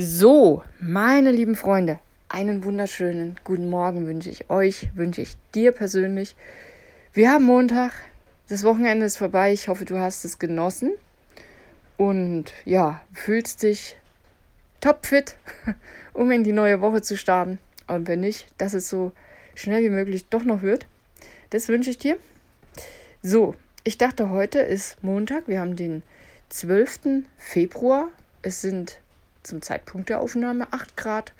So, meine lieben Freunde, einen wunderschönen guten Morgen wünsche ich euch, wünsche ich dir persönlich. Wir haben Montag, das Wochenende ist vorbei. Ich hoffe, du hast es genossen und ja, fühlst dich topfit, um in die neue Woche zu starten. Und wenn nicht, dass es so schnell wie möglich doch noch wird. Das wünsche ich dir. So, ich dachte, heute ist Montag. Wir haben den 12. Februar. Es sind zum Zeitpunkt der Aufnahme 8 Grad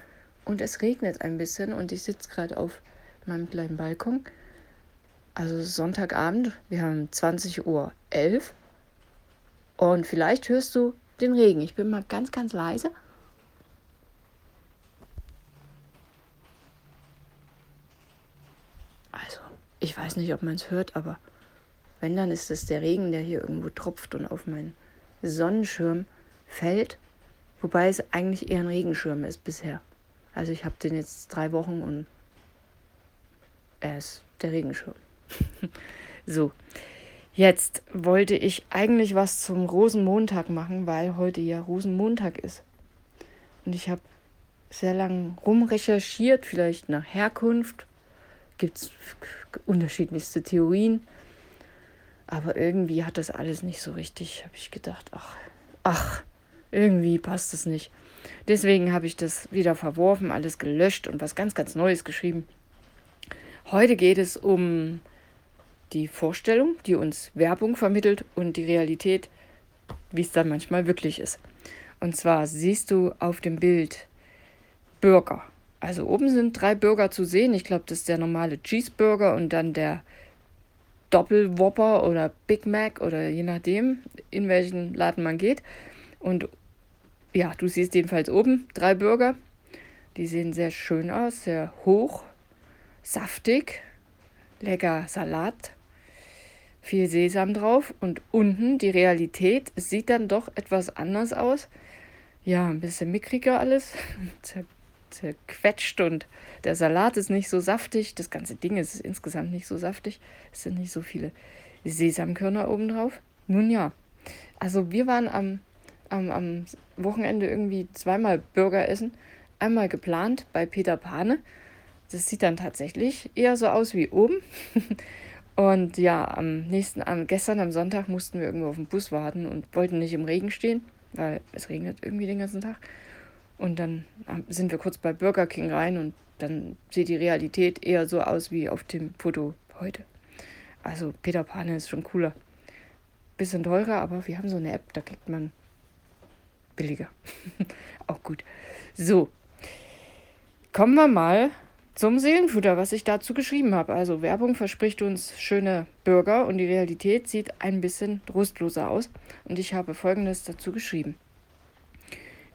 und es regnet ein bisschen und ich sitze gerade auf meinem kleinen Balkon. Also Sonntagabend, wir haben 20.11 Uhr und vielleicht hörst du den Regen. Ich bin mal ganz, ganz leise. Also, ich weiß nicht, ob man es hört, aber wenn, dann ist es der Regen, der hier irgendwo tropft und auf meinen Sonnenschirm fällt. Wobei es eigentlich eher ein Regenschirm ist bisher. Also ich habe den jetzt drei Wochen und er ist der Regenschirm. so, jetzt wollte ich eigentlich was zum Rosenmontag machen, weil heute ja Rosenmontag ist. Und ich habe sehr lange rumrecherchiert, vielleicht nach Herkunft. Gibt es unterschiedlichste Theorien. Aber irgendwie hat das alles nicht so richtig, habe ich gedacht, ach, ach, irgendwie passt es nicht. Deswegen habe ich das wieder verworfen, alles gelöscht und was ganz, ganz Neues geschrieben. Heute geht es um die Vorstellung, die uns Werbung vermittelt und die Realität, wie es dann manchmal wirklich ist. Und zwar siehst du auf dem Bild Burger. Also oben sind drei Burger zu sehen. Ich glaube, das ist der normale Cheeseburger und dann der Doppelwhopper oder Big Mac oder je nachdem, in welchen Laden man geht. Und ja, du siehst jedenfalls oben drei Burger. Die sehen sehr schön aus, sehr hoch, saftig, lecker Salat, viel Sesam drauf. Und unten die Realität, sieht dann doch etwas anders aus. Ja, ein bisschen mickriger alles, zer zerquetscht und der Salat ist nicht so saftig. Das ganze Ding ist insgesamt nicht so saftig. Es sind nicht so viele Sesamkörner oben drauf. Nun ja, also wir waren am am, am Wochenende irgendwie zweimal Burger essen. Einmal geplant bei Peter Pane. Das sieht dann tatsächlich eher so aus wie oben. Und ja, am nächsten, am, gestern am Sonntag mussten wir irgendwo auf den Bus warten und wollten nicht im Regen stehen, weil es regnet irgendwie den ganzen Tag. Und dann sind wir kurz bei Burger King rein und dann sieht die Realität eher so aus wie auf dem Foto heute. Also Peter Pane ist schon cooler. Bisschen teurer, aber wir haben so eine App, da kriegt man billiger. Auch gut. So, kommen wir mal zum Seelenfutter, was ich dazu geschrieben habe. Also Werbung verspricht uns schöne Burger und die Realität sieht ein bisschen trostloser aus. Und ich habe Folgendes dazu geschrieben.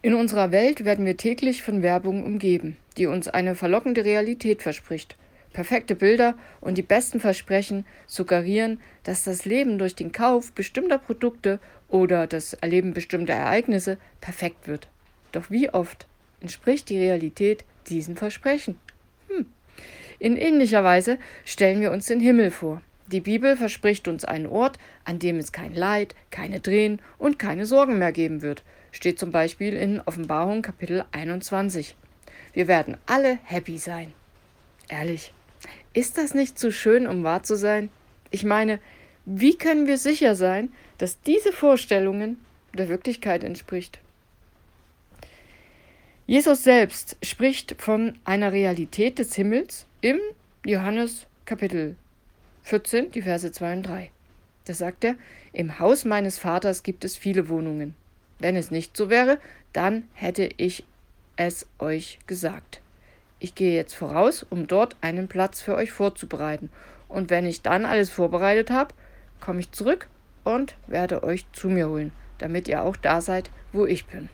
In unserer Welt werden wir täglich von Werbung umgeben, die uns eine verlockende Realität verspricht. Perfekte Bilder und die besten Versprechen suggerieren, dass das Leben durch den Kauf bestimmter Produkte oder das Erleben bestimmter Ereignisse perfekt wird. Doch wie oft entspricht die Realität diesen Versprechen? Hm. In ähnlicher Weise stellen wir uns den Himmel vor. Die Bibel verspricht uns einen Ort, an dem es kein Leid, keine Drehen und keine Sorgen mehr geben wird. Steht zum Beispiel in Offenbarung Kapitel 21. Wir werden alle happy sein. Ehrlich, ist das nicht zu schön, um wahr zu sein? Ich meine, wie können wir sicher sein, dass diese Vorstellungen der Wirklichkeit entspricht. Jesus selbst spricht von einer Realität des Himmels im Johannes Kapitel 14, die Verse 2 und 3. Da sagt er, im Haus meines Vaters gibt es viele Wohnungen. Wenn es nicht so wäre, dann hätte ich es euch gesagt. Ich gehe jetzt voraus, um dort einen Platz für euch vorzubereiten. Und wenn ich dann alles vorbereitet habe, komme ich zurück und werde euch zu mir holen, damit ihr auch da seid, wo ich bin.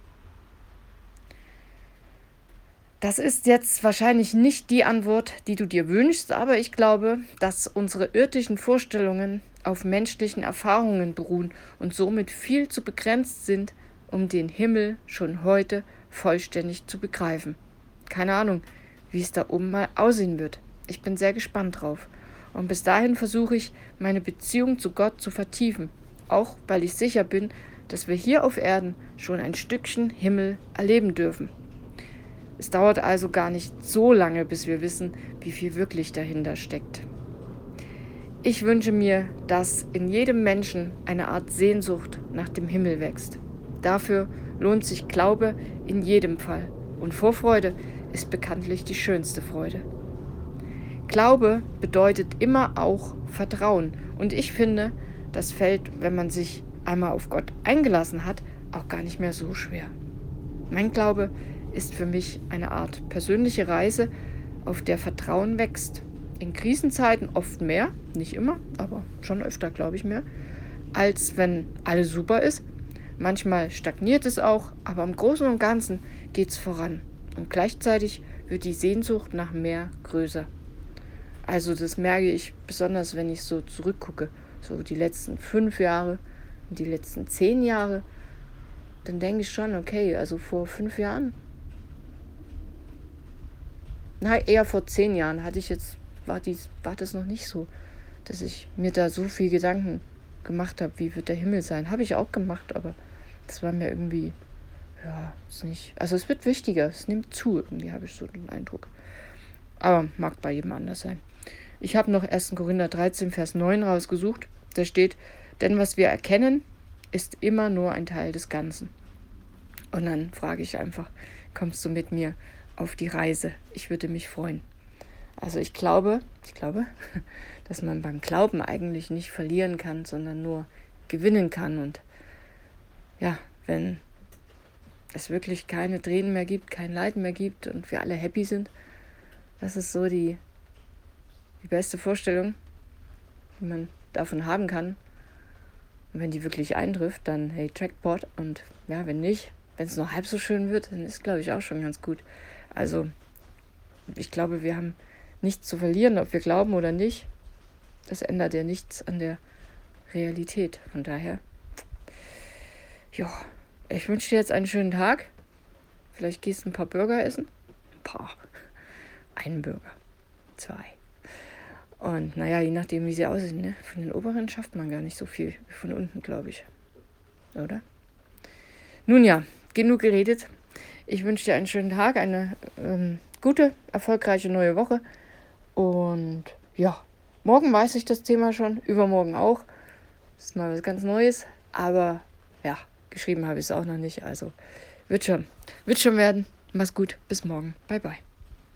Das ist jetzt wahrscheinlich nicht die Antwort, die du dir wünschst, aber ich glaube, dass unsere irdischen Vorstellungen auf menschlichen Erfahrungen beruhen und somit viel zu begrenzt sind, um den Himmel schon heute vollständig zu begreifen. Keine Ahnung, wie es da oben mal aussehen wird. Ich bin sehr gespannt drauf. Und bis dahin versuche ich, meine Beziehung zu Gott zu vertiefen auch weil ich sicher bin, dass wir hier auf Erden schon ein Stückchen Himmel erleben dürfen. Es dauert also gar nicht so lange, bis wir wissen, wie viel wirklich dahinter steckt. Ich wünsche mir, dass in jedem Menschen eine Art Sehnsucht nach dem Himmel wächst. Dafür lohnt sich Glaube in jedem Fall. Und Vorfreude ist bekanntlich die schönste Freude. Glaube bedeutet immer auch Vertrauen. Und ich finde, das fällt, wenn man sich einmal auf Gott eingelassen hat, auch gar nicht mehr so schwer. Mein Glaube ist für mich eine Art persönliche Reise, auf der Vertrauen wächst in Krisenzeiten oft mehr, nicht immer, aber schon öfter, glaube ich, mehr, als wenn alles super ist. Manchmal stagniert es auch, aber im Großen und Ganzen geht es voran. Und gleichzeitig wird die Sehnsucht nach mehr größer. Also das merke ich besonders, wenn ich so zurückgucke, so die letzten fünf Jahre, die letzten zehn Jahre, dann denke ich schon, okay, also vor fünf Jahren, na eher vor zehn Jahren hatte ich jetzt war, dies, war das noch nicht so, dass ich mir da so viel Gedanken gemacht habe, wie wird der Himmel sein. Habe ich auch gemacht, aber das war mir irgendwie, ja, ist nicht. Also es wird wichtiger, es nimmt zu, irgendwie habe ich so den Eindruck. Aber mag bei jedem anders sein. Ich habe noch 1. Korinther 13, Vers 9 rausgesucht. Da steht, denn was wir erkennen, ist immer nur ein Teil des Ganzen. Und dann frage ich einfach, kommst du mit mir auf die Reise? Ich würde mich freuen. Also ich glaube, ich glaube, dass man beim Glauben eigentlich nicht verlieren kann, sondern nur gewinnen kann. Und ja, wenn es wirklich keine Tränen mehr gibt, kein Leiden mehr gibt und wir alle happy sind, das ist so die, die beste Vorstellung, die man davon haben kann. Und wenn die wirklich eintrifft, dann hey, Trackpot. Und ja, wenn nicht, wenn es noch halb so schön wird, dann ist, glaube ich, auch schon ganz gut. Also, ich glaube, wir haben nichts zu verlieren, ob wir glauben oder nicht. Das ändert ja nichts an der Realität. Von daher, ja, ich wünsche dir jetzt einen schönen Tag. Vielleicht gehst du ein paar Burger essen. Ein paar. Einen Burger. Zwei. Und naja, je nachdem, wie sie aussehen, ne? von den oberen schafft man gar nicht so viel wie von unten, glaube ich. Oder? Nun ja, genug geredet. Ich wünsche dir einen schönen Tag, eine ähm, gute, erfolgreiche neue Woche. Und ja, morgen weiß ich das Thema schon, übermorgen auch. Das ist mal was ganz Neues. Aber geschrieben habe ich es auch noch nicht. Also wird schon, wird schon werden. Mach's gut. Bis morgen. Bye, bye.